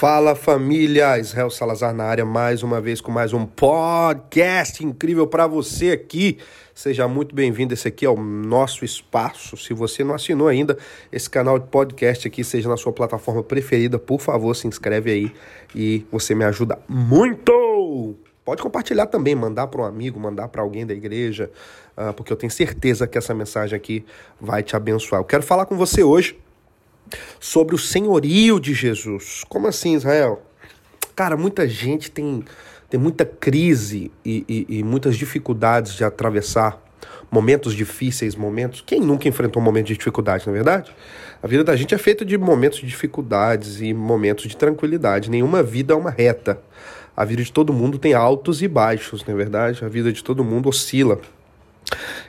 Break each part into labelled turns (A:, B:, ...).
A: Fala família, Israel Salazar na área mais uma vez com mais um podcast incrível para você aqui. Seja muito bem-vindo. Esse aqui é o nosso espaço. Se você não assinou ainda esse canal de podcast aqui, seja na sua plataforma preferida, por favor, se inscreve aí e você me ajuda muito. Pode compartilhar também, mandar para um amigo, mandar para alguém da igreja, uh, porque eu tenho certeza que essa mensagem aqui vai te abençoar. Eu quero falar com você hoje sobre o senhorio de Jesus. Como assim, Israel? Cara, muita gente tem, tem muita crise e, e, e muitas dificuldades de atravessar momentos difíceis, momentos. Quem nunca enfrentou um momento de dificuldade, na é verdade? A vida da gente é feita de momentos de dificuldades e momentos de tranquilidade. Nenhuma vida é uma reta. A vida de todo mundo tem altos e baixos, não é verdade? A vida de todo mundo oscila.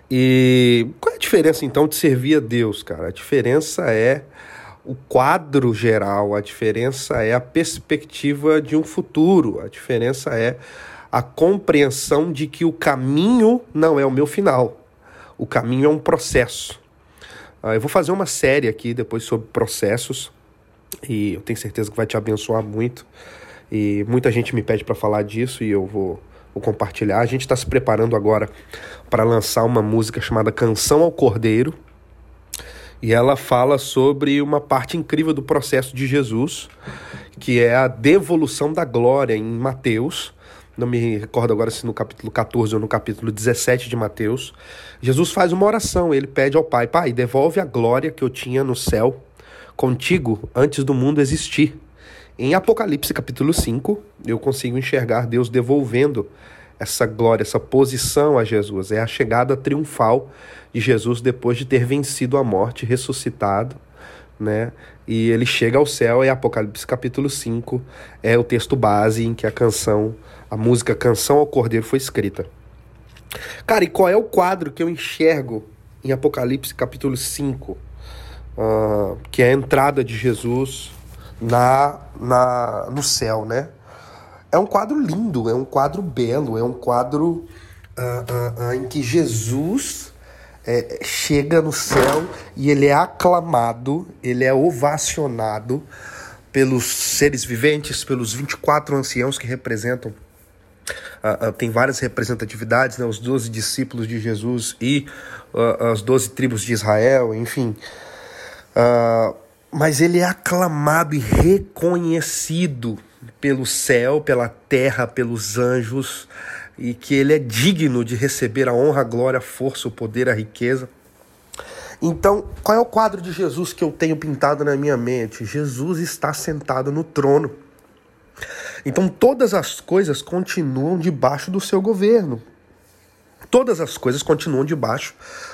A: E qual é a diferença então de servir a Deus, cara? A diferença é o quadro geral, a diferença é a perspectiva de um futuro, a diferença é a compreensão de que o caminho não é o meu final, o caminho é um processo. Uh, eu vou fazer uma série aqui depois sobre processos e eu tenho certeza que vai te abençoar muito. E muita gente me pede para falar disso e eu vou, vou compartilhar. A gente está se preparando agora para lançar uma música chamada Canção ao Cordeiro e ela fala sobre uma parte incrível do processo de Jesus, que é a devolução da glória em Mateus. Não me recordo agora se no capítulo 14 ou no capítulo 17 de Mateus. Jesus faz uma oração, ele pede ao Pai: Pai, devolve a glória que eu tinha no céu contigo antes do mundo existir. Em Apocalipse capítulo 5, eu consigo enxergar Deus devolvendo essa glória, essa posição a Jesus. É a chegada triunfal de Jesus depois de ter vencido a morte, ressuscitado, né? E ele chega ao céu e Apocalipse capítulo 5 é o texto base em que a canção, a música Canção ao Cordeiro foi escrita. Cara, e qual é o quadro que eu enxergo em Apocalipse capítulo 5? Uh, ah, que é a entrada de Jesus na, na, no céu, né? É um quadro lindo, é um quadro belo, é um quadro uh, uh, uh, em que Jesus é, chega no céu e ele é aclamado, ele é ovacionado pelos seres viventes, pelos 24 anciãos que representam. tem várias representatividades, né? os 12 discípulos de Jesus e as 12 tribos de Israel, enfim. mas ele é aclamado e reconhecido pelo céu, pela terra, pelos anjos, e que ele é digno de receber a honra, a glória, a força, o poder, a riqueza. Então, qual é o quadro de Jesus que eu tenho pintado na minha mente? Jesus está sentado no trono. Então, todas as coisas continuam debaixo do seu governo. Todas as coisas continuam debaixo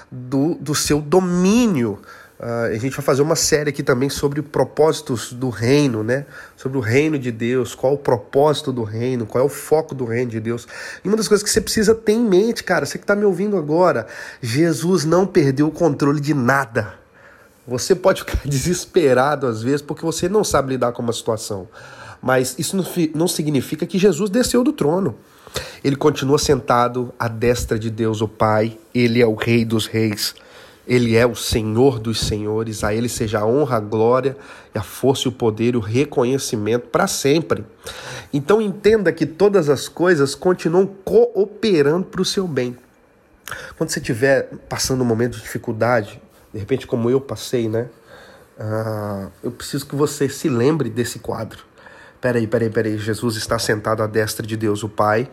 A: do, do seu domínio. Uh, a gente vai fazer uma série aqui também sobre propósitos do reino, né? Sobre o reino de Deus, qual o propósito do reino, qual é o foco do reino de Deus. E uma das coisas que você precisa ter em mente, cara, você que está me ouvindo agora, Jesus não perdeu o controle de nada. Você pode ficar desesperado às vezes porque você não sabe lidar com uma situação. Mas isso não, não significa que Jesus desceu do trono. Ele continua sentado à destra de Deus, o Pai. Ele é o Rei dos Reis. Ele é o Senhor dos senhores, a Ele seja a honra, a glória, a força o poder o reconhecimento para sempre. Então entenda que todas as coisas continuam cooperando para o seu bem. Quando você estiver passando um momento de dificuldade, de repente como eu passei, né? Ah, eu preciso que você se lembre desse quadro. Peraí, peraí, peraí. Jesus está sentado à destra de Deus, o Pai.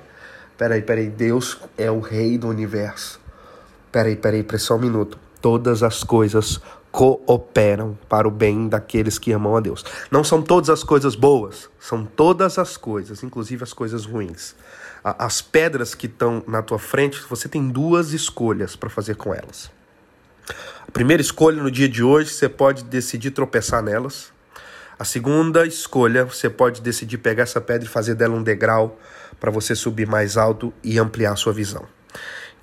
A: Peraí, peraí. Deus é o Rei do universo. Peraí, peraí, peraí, só um minuto todas as coisas cooperam para o bem daqueles que amam a Deus. Não são todas as coisas boas, são todas as coisas, inclusive as coisas ruins. As pedras que estão na tua frente, você tem duas escolhas para fazer com elas. A primeira escolha no dia de hoje, você pode decidir tropeçar nelas. A segunda escolha, você pode decidir pegar essa pedra e fazer dela um degrau para você subir mais alto e ampliar a sua visão.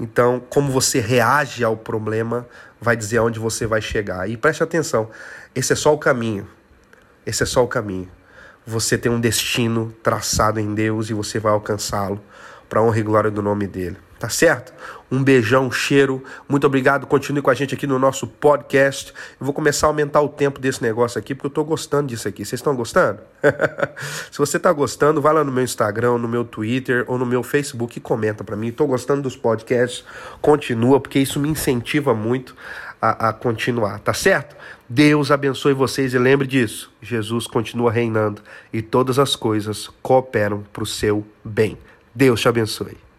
A: Então, como você reage ao problema vai dizer aonde você vai chegar. E preste atenção, esse é só o caminho. Esse é só o caminho. Você tem um destino traçado em Deus e você vai alcançá-lo para honra e glória do nome dele. Tá certo? Um beijão, um cheiro. Muito obrigado. Continue com a gente aqui no nosso podcast. Eu vou começar a aumentar o tempo desse negócio aqui, porque eu tô gostando disso aqui. Vocês estão gostando? Se você tá gostando, vai lá no meu Instagram, no meu Twitter ou no meu Facebook e comenta para mim. Tô gostando dos podcasts. Continua, porque isso me incentiva muito a, a continuar, tá certo? Deus abençoe vocês e lembre disso: Jesus continua reinando e todas as coisas cooperam para o seu bem. Deus te abençoe.